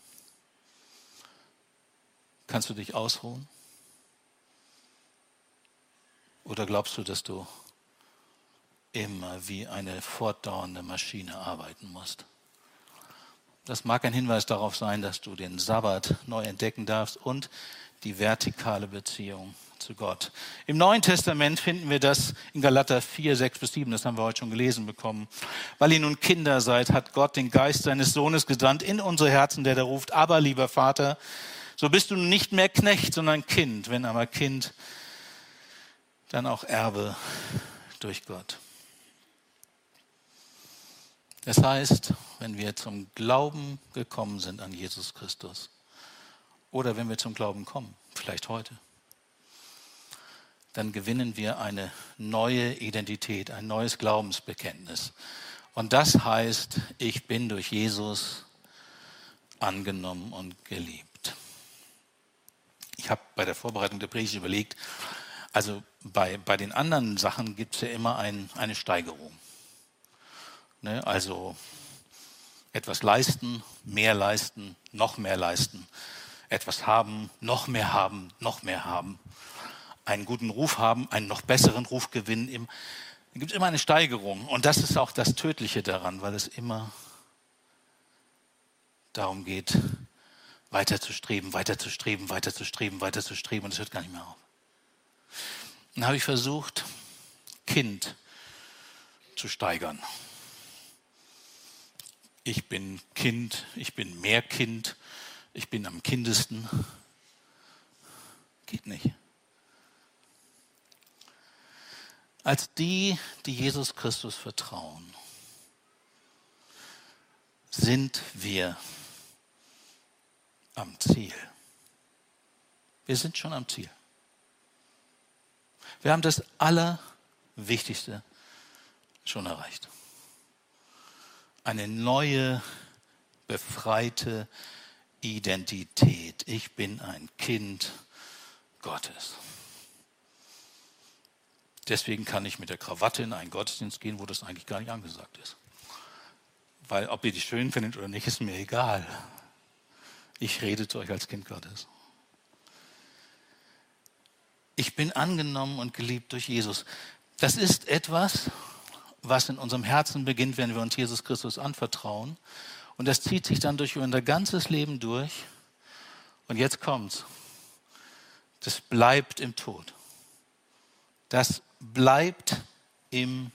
Kannst du dich ausruhen? Oder glaubst du, dass du immer wie eine fortdauernde Maschine arbeiten musst? Das mag ein Hinweis darauf sein, dass du den Sabbat neu entdecken darfst und die vertikale Beziehung zu Gott. Im Neuen Testament finden wir das in Galater 4, 6 bis 7, das haben wir heute schon gelesen bekommen. Weil ihr nun Kinder seid, hat Gott den Geist seines Sohnes gesandt in unsere Herzen, der da ruft, aber lieber Vater, so bist du nicht mehr Knecht, sondern Kind, wenn aber Kind, dann auch Erbe durch Gott. Das heißt, wenn wir zum Glauben gekommen sind an Jesus Christus oder wenn wir zum Glauben kommen, vielleicht heute, dann gewinnen wir eine neue Identität, ein neues Glaubensbekenntnis. Und das heißt, ich bin durch Jesus angenommen und geliebt. Ich habe bei der Vorbereitung der Predigt überlegt, also bei, bei den anderen Sachen gibt es ja immer ein, eine Steigerung. Ne? Also etwas leisten, mehr leisten, noch mehr leisten. Etwas haben, noch mehr haben, noch mehr haben. Einen guten Ruf haben, einen noch besseren Ruf gewinnen. Da gibt es immer eine Steigerung. Und das ist auch das Tödliche daran, weil es immer darum geht, weiter zu streben, weiter zu streben, weiter zu streben, weiter zu streben. Und es hört gar nicht mehr auf. Dann habe ich versucht, Kind zu steigern ich bin Kind, ich bin mehr Kind, ich bin am kindesten. Geht nicht. Als die, die Jesus Christus vertrauen, sind wir am Ziel. Wir sind schon am Ziel. Wir haben das Allerwichtigste schon erreicht eine neue, befreite Identität. Ich bin ein Kind Gottes. Deswegen kann ich mit der Krawatte in einen Gottesdienst gehen, wo das eigentlich gar nicht angesagt ist. Weil ob ihr die schön findet oder nicht, ist mir egal. Ich rede zu euch als Kind Gottes. Ich bin angenommen und geliebt durch Jesus. Das ist etwas, was in unserem Herzen beginnt, wenn wir uns Jesus Christus anvertrauen. Und das zieht sich dann durch unser ganzes Leben durch. Und jetzt kommt's. Das bleibt im Tod. Das bleibt im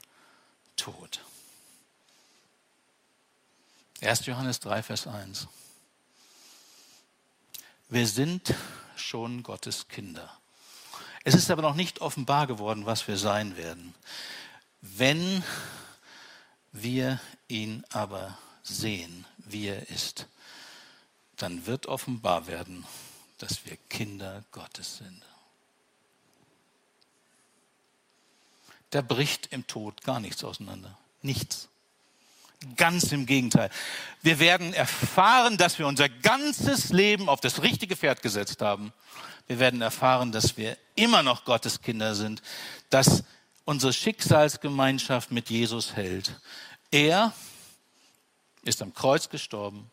Tod. 1. Johannes 3, Vers 1. Wir sind schon Gottes Kinder. Es ist aber noch nicht offenbar geworden, was wir sein werden. Wenn wir ihn aber sehen, wie er ist, dann wird offenbar werden, dass wir Kinder Gottes sind. Da bricht im Tod gar nichts auseinander. Nichts. Ganz im Gegenteil. Wir werden erfahren, dass wir unser ganzes Leben auf das richtige Pferd gesetzt haben. Wir werden erfahren, dass wir immer noch Gottes Kinder sind, dass unsere Schicksalsgemeinschaft mit Jesus hält. Er ist am Kreuz gestorben,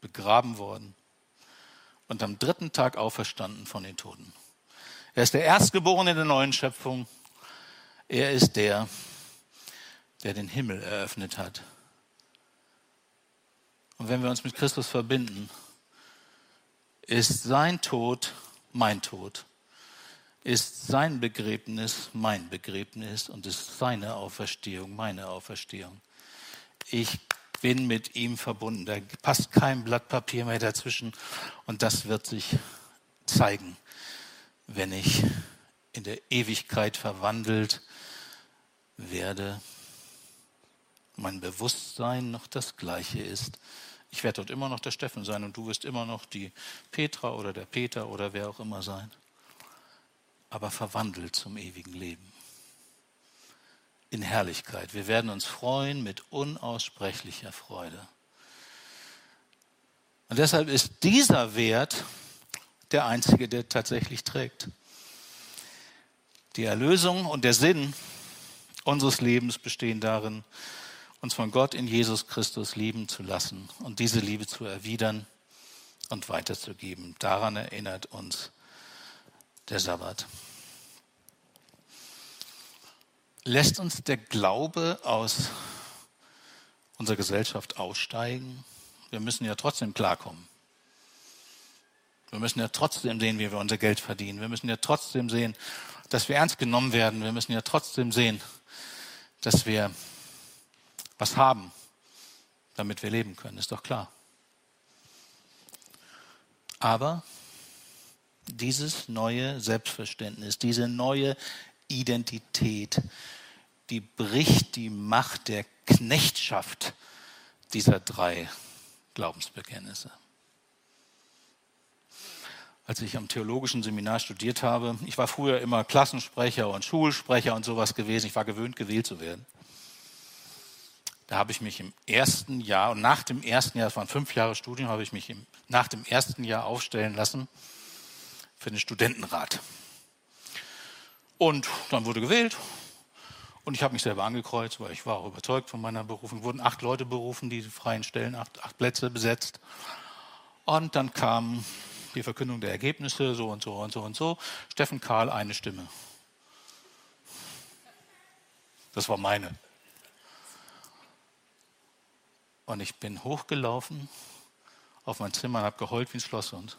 begraben worden und am dritten Tag auferstanden von den Toten. Er ist der Erstgeborene der neuen Schöpfung. Er ist der, der den Himmel eröffnet hat. Und wenn wir uns mit Christus verbinden, ist sein Tod mein Tod ist sein Begräbnis mein Begräbnis und ist seine Auferstehung meine Auferstehung. Ich bin mit ihm verbunden. Da passt kein Blatt Papier mehr dazwischen. Und das wird sich zeigen, wenn ich in der Ewigkeit verwandelt werde. Mein Bewusstsein noch das gleiche ist. Ich werde dort immer noch der Steffen sein und du wirst immer noch die Petra oder der Peter oder wer auch immer sein. Aber verwandelt zum ewigen Leben. In Herrlichkeit. Wir werden uns freuen mit unaussprechlicher Freude. Und deshalb ist dieser Wert der einzige, der tatsächlich trägt. Die Erlösung und der Sinn unseres Lebens bestehen darin, uns von Gott in Jesus Christus lieben zu lassen und diese Liebe zu erwidern und weiterzugeben. Daran erinnert uns der Sabbat. Lässt uns der Glaube aus unserer Gesellschaft aussteigen? Wir müssen ja trotzdem klarkommen. Wir müssen ja trotzdem sehen, wie wir unser Geld verdienen. Wir müssen ja trotzdem sehen, dass wir ernst genommen werden. Wir müssen ja trotzdem sehen, dass wir was haben, damit wir leben können, ist doch klar. Aber dieses neue Selbstverständnis, diese neue Identität, die bricht die Macht der Knechtschaft dieser drei Glaubensbekenntnisse. Als ich am theologischen Seminar studiert habe, ich war früher immer Klassensprecher und Schulsprecher und sowas gewesen, ich war gewöhnt, gewählt zu werden. Da habe ich mich im ersten Jahr und nach dem ersten Jahr, das waren fünf Jahre Studium, habe ich mich im, nach dem ersten Jahr aufstellen lassen für den Studentenrat. Und dann wurde gewählt und ich habe mich selber angekreuzt, weil ich war auch überzeugt von meiner Berufung. Wurden acht Leute berufen, die freien Stellen, acht, acht Plätze besetzt. Und dann kam die Verkündung der Ergebnisse, so und so und so und so. Steffen Karl, eine Stimme. Das war meine. Und ich bin hochgelaufen auf mein Zimmer und habe geheult wie ein Schlosshund.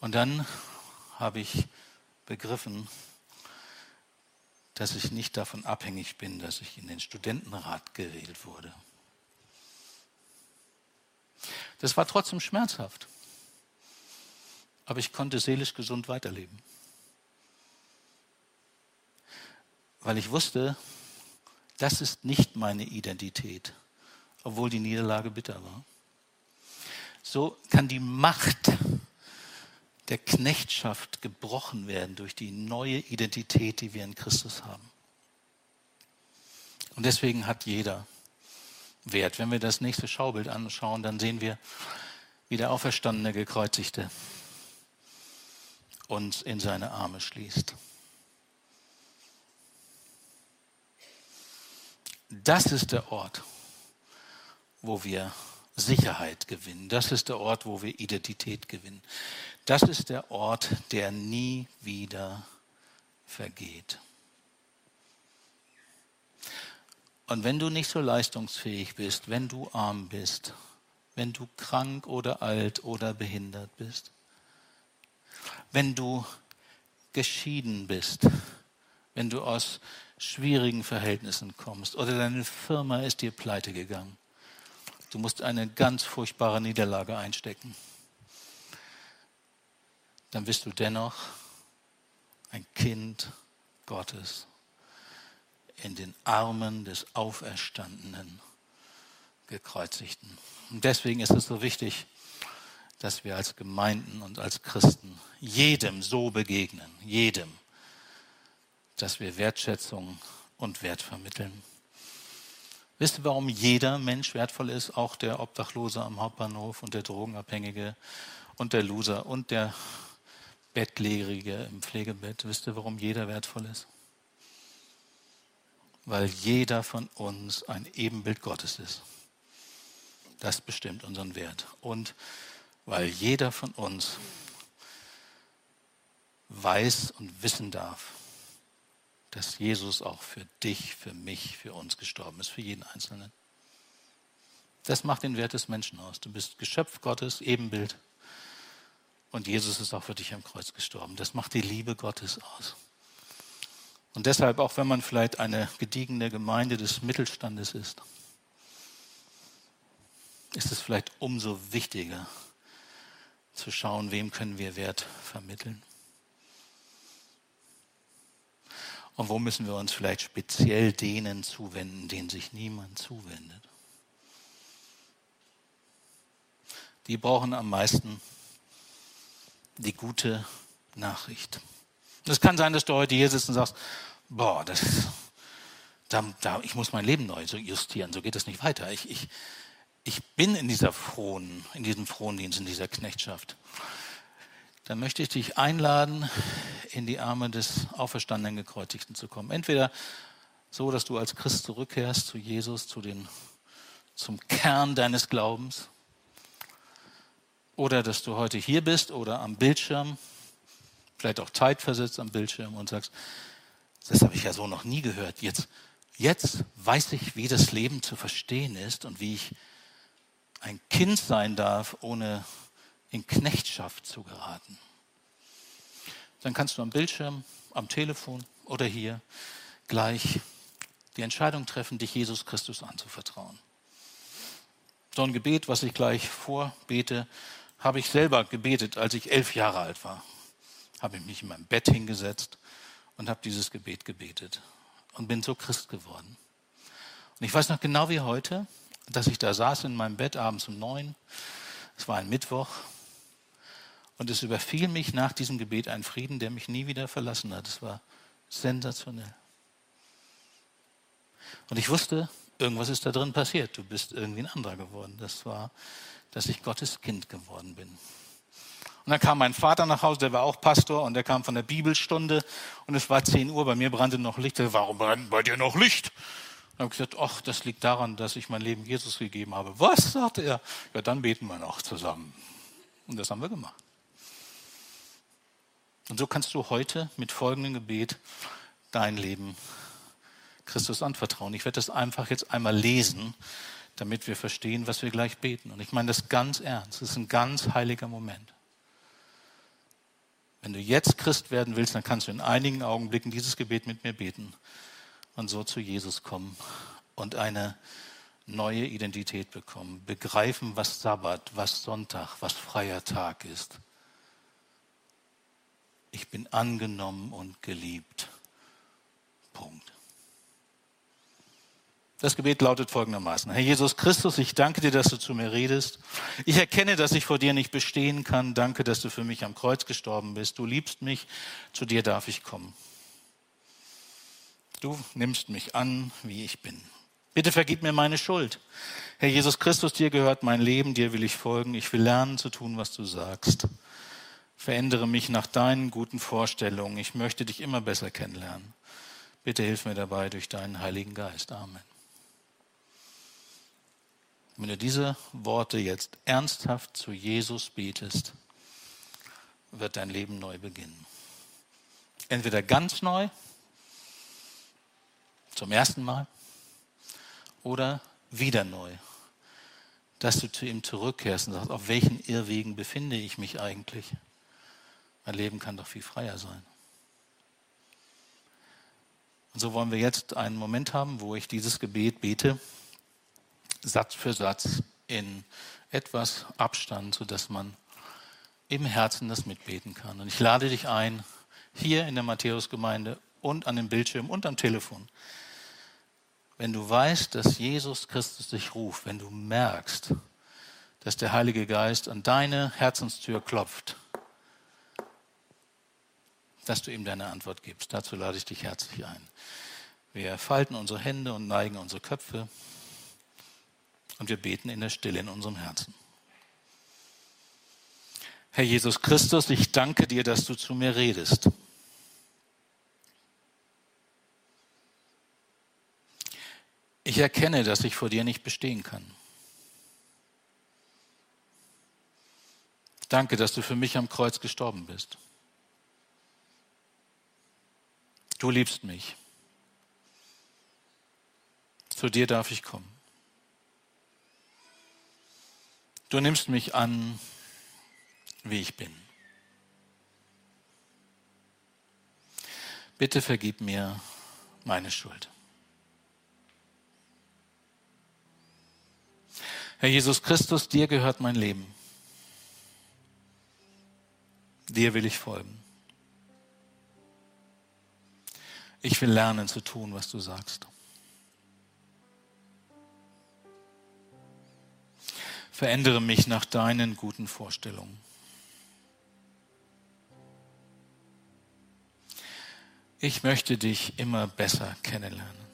Und dann habe ich begriffen, dass ich nicht davon abhängig bin, dass ich in den Studentenrat gewählt wurde. Das war trotzdem schmerzhaft. Aber ich konnte seelisch gesund weiterleben. Weil ich wusste, das ist nicht meine Identität, obwohl die Niederlage bitter war. So kann die Macht der Knechtschaft gebrochen werden durch die neue Identität, die wir in Christus haben. Und deswegen hat jeder Wert. Wenn wir das nächste Schaubild anschauen, dann sehen wir, wie der auferstandene Gekreuzigte uns in seine Arme schließt. Das ist der Ort, wo wir Sicherheit gewinnen. Das ist der Ort, wo wir Identität gewinnen. Das ist der Ort, der nie wieder vergeht. Und wenn du nicht so leistungsfähig bist, wenn du arm bist, wenn du krank oder alt oder behindert bist, wenn du geschieden bist, wenn du aus schwierigen Verhältnissen kommst oder deine Firma ist dir pleite gegangen. Du musst eine ganz furchtbare Niederlage einstecken. Dann bist du dennoch ein Kind Gottes in den Armen des auferstandenen Gekreuzigten. Und deswegen ist es so wichtig, dass wir als Gemeinden und als Christen jedem so begegnen, jedem dass wir Wertschätzung und Wert vermitteln. Wisst ihr, warum jeder Mensch wertvoll ist? Auch der Obdachlose am Hauptbahnhof und der Drogenabhängige und der Loser und der Bettlägerige im Pflegebett. Wisst ihr, warum jeder wertvoll ist? Weil jeder von uns ein Ebenbild Gottes ist. Das bestimmt unseren Wert. Und weil jeder von uns weiß und wissen darf, dass Jesus auch für dich, für mich, für uns gestorben ist, für jeden Einzelnen. Das macht den Wert des Menschen aus. Du bist Geschöpf Gottes, Ebenbild. Und Jesus ist auch für dich am Kreuz gestorben. Das macht die Liebe Gottes aus. Und deshalb, auch wenn man vielleicht eine gediegene Gemeinde des Mittelstandes ist, ist es vielleicht umso wichtiger zu schauen, wem können wir Wert vermitteln. Und wo müssen wir uns vielleicht speziell denen zuwenden, denen sich niemand zuwendet? Die brauchen am meisten die gute Nachricht. Es kann sein, dass du heute hier sitzt und sagst, boah, das, da, da, ich muss mein Leben neu justieren, so geht es nicht weiter. Ich, ich, ich bin in dieser frohen, in diesem Frondienst, in dieser Knechtschaft. Dann möchte ich dich einladen, in die Arme des auferstandenen Gekreuzigten zu kommen. Entweder so, dass du als Christ zurückkehrst zu Jesus, zu den, zum Kern deines Glaubens, oder dass du heute hier bist oder am Bildschirm, vielleicht auch zeitversetzt am Bildschirm und sagst, das habe ich ja so noch nie gehört. Jetzt, jetzt weiß ich, wie das Leben zu verstehen ist und wie ich ein Kind sein darf, ohne in Knechtschaft zu geraten. Dann kannst du am Bildschirm, am Telefon oder hier gleich die Entscheidung treffen, dich Jesus Christus anzuvertrauen. So ein Gebet, was ich gleich vorbete, habe ich selber gebetet, als ich elf Jahre alt war. Habe ich mich in meinem Bett hingesetzt und habe dieses Gebet gebetet und bin so Christ geworden. Und ich weiß noch genau wie heute, dass ich da saß in meinem Bett abends um neun. Es war ein Mittwoch. Und es überfiel mich nach diesem Gebet ein Frieden, der mich nie wieder verlassen hat. Es war sensationell. Und ich wusste, irgendwas ist da drin passiert. Du bist irgendwie ein anderer geworden. Das war dass ich Gottes Kind geworden bin. Und dann kam mein Vater nach Hause, der war auch Pastor und der kam von der Bibelstunde und es war 10 Uhr, bei mir brannte noch Licht. Er, Warum brennt bei dir noch Licht? Und habe ich gesagt, ach, das liegt daran, dass ich mein Leben Jesus gegeben habe. Was? sagte er. Ja, dann beten wir noch zusammen. Und das haben wir gemacht. Und so kannst du heute mit folgendem Gebet dein Leben Christus anvertrauen. Ich werde das einfach jetzt einmal lesen damit wir verstehen, was wir gleich beten. Und ich meine das ganz ernst. Das ist ein ganz heiliger Moment. Wenn du jetzt Christ werden willst, dann kannst du in einigen Augenblicken dieses Gebet mit mir beten und so zu Jesus kommen und eine neue Identität bekommen, begreifen, was Sabbat, was Sonntag, was freier Tag ist. Ich bin angenommen und geliebt. Punkt. Das Gebet lautet folgendermaßen. Herr Jesus Christus, ich danke dir, dass du zu mir redest. Ich erkenne, dass ich vor dir nicht bestehen kann. Danke, dass du für mich am Kreuz gestorben bist. Du liebst mich. Zu dir darf ich kommen. Du nimmst mich an, wie ich bin. Bitte vergib mir meine Schuld. Herr Jesus Christus, dir gehört mein Leben, dir will ich folgen. Ich will lernen zu tun, was du sagst. Verändere mich nach deinen guten Vorstellungen. Ich möchte dich immer besser kennenlernen. Bitte hilf mir dabei durch deinen Heiligen Geist. Amen. Wenn du diese Worte jetzt ernsthaft zu Jesus betest, wird dein Leben neu beginnen. Entweder ganz neu, zum ersten Mal, oder wieder neu, dass du zu ihm zurückkehrst und sagst, auf welchen Irrwegen befinde ich mich eigentlich? Mein Leben kann doch viel freier sein. Und so wollen wir jetzt einen Moment haben, wo ich dieses Gebet bete. Satz für Satz in etwas Abstand, sodass man im Herzen das mitbeten kann. Und ich lade dich ein, hier in der Matthäusgemeinde und an dem Bildschirm und am Telefon, wenn du weißt, dass Jesus Christus dich ruft, wenn du merkst, dass der Heilige Geist an deine Herzenstür klopft, dass du ihm deine Antwort gibst. Dazu lade ich dich herzlich ein. Wir falten unsere Hände und neigen unsere Köpfe und wir beten in der Stille in unserem Herzen. Herr Jesus Christus, ich danke dir, dass du zu mir redest. Ich erkenne, dass ich vor dir nicht bestehen kann. Danke, dass du für mich am Kreuz gestorben bist. Du liebst mich. Zu dir darf ich kommen. Du nimmst mich an, wie ich bin. bitte vergib mir meine Schuld. Herr Jesus Christus, dir gehört mein Leben. Dir will ich folgen. Ich will lernen zu tun, was du sagst. Verändere mich nach deinen guten Vorstellungen. Ich möchte dich immer besser kennenlernen.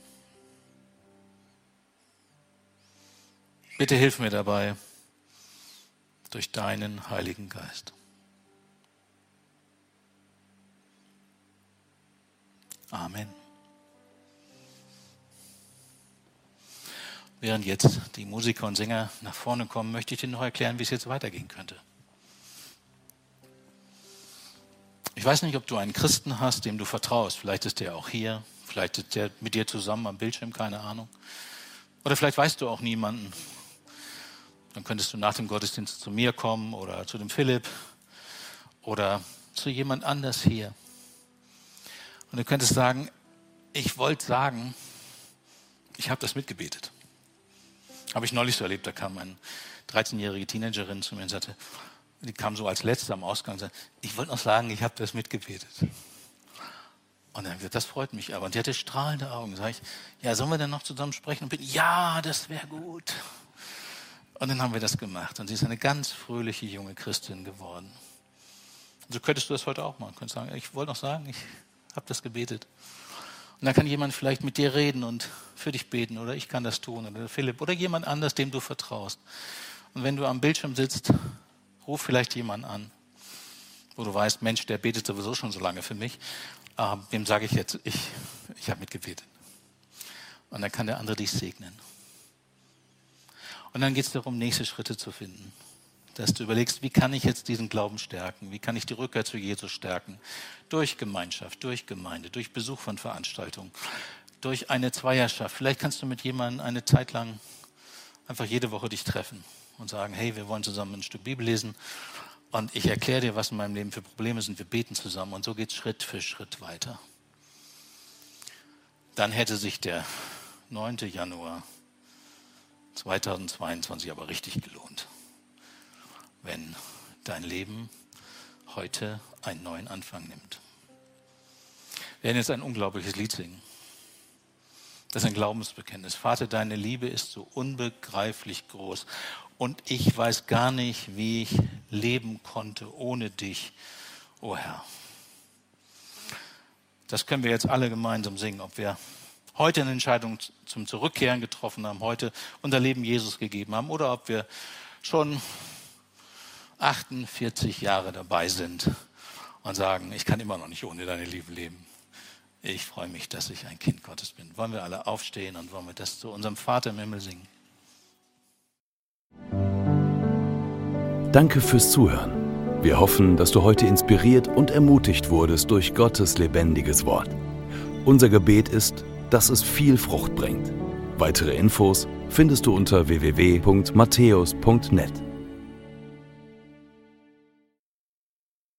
Bitte hilf mir dabei durch deinen Heiligen Geist. Amen. Während jetzt die Musiker und Sänger nach vorne kommen, möchte ich dir noch erklären, wie es jetzt weitergehen könnte. Ich weiß nicht, ob du einen Christen hast, dem du vertraust. Vielleicht ist der auch hier, vielleicht ist der mit dir zusammen am Bildschirm, keine Ahnung. Oder vielleicht weißt du auch niemanden. Dann könntest du nach dem Gottesdienst zu mir kommen oder zu dem Philipp oder zu jemand anders hier. Und du könntest sagen, ich wollte sagen, ich habe das mitgebetet. Habe ich neulich so erlebt, da kam eine 13-jährige Teenagerin zu mir und sagte, die kam so als Letzte am Ausgang und sagte, ich wollte noch sagen, ich habe das mitgebetet. Und dann gesagt, das freut mich aber. Und die hatte strahlende Augen. Sag ich, ja, sollen wir denn noch zusammen sprechen? Und bin, ja, das wäre gut. Und dann haben wir das gemacht. Und sie ist eine ganz fröhliche junge Christin geworden. So könntest du das heute auch machen. Du könntest sagen, ich wollte noch sagen, ich habe das gebetet. Und dann kann jemand vielleicht mit dir reden und für dich beten oder ich kann das tun oder Philipp oder jemand anders, dem du vertraust. Und wenn du am Bildschirm sitzt, ruf vielleicht jemanden an, wo du weißt, Mensch, der betet sowieso schon so lange für mich. Äh, dem sage ich jetzt, ich, ich habe mitgebetet. Und dann kann der andere dich segnen. Und dann geht es darum, nächste Schritte zu finden dass du überlegst, wie kann ich jetzt diesen Glauben stärken? Wie kann ich die Rückkehr zu Jesus stärken? Durch Gemeinschaft, durch Gemeinde, durch Besuch von Veranstaltungen, durch eine Zweierschaft. Vielleicht kannst du mit jemandem eine Zeit lang einfach jede Woche dich treffen und sagen, hey, wir wollen zusammen ein Stück Bibel lesen und ich erkläre dir, was in meinem Leben für Probleme sind. Wir beten zusammen und so geht es Schritt für Schritt weiter. Dann hätte sich der 9. Januar 2022 aber richtig gelohnt wenn dein Leben heute einen neuen Anfang nimmt. Wir werden jetzt ein unglaubliches Lied singen. Das ist ein Glaubensbekenntnis. Vater, deine Liebe ist so unbegreiflich groß und ich weiß gar nicht, wie ich leben konnte ohne dich, o oh Herr. Das können wir jetzt alle gemeinsam singen, ob wir heute eine Entscheidung zum Zurückkehren getroffen haben, heute unser Leben Jesus gegeben haben oder ob wir schon 48 Jahre dabei sind und sagen, ich kann immer noch nicht ohne deine Liebe leben. Ich freue mich, dass ich ein Kind Gottes bin. Wollen wir alle aufstehen und wollen wir das zu unserem Vater im Himmel singen? Danke fürs Zuhören. Wir hoffen, dass du heute inspiriert und ermutigt wurdest durch Gottes lebendiges Wort. Unser Gebet ist, dass es viel Frucht bringt. Weitere Infos findest du unter www.matthäus.net.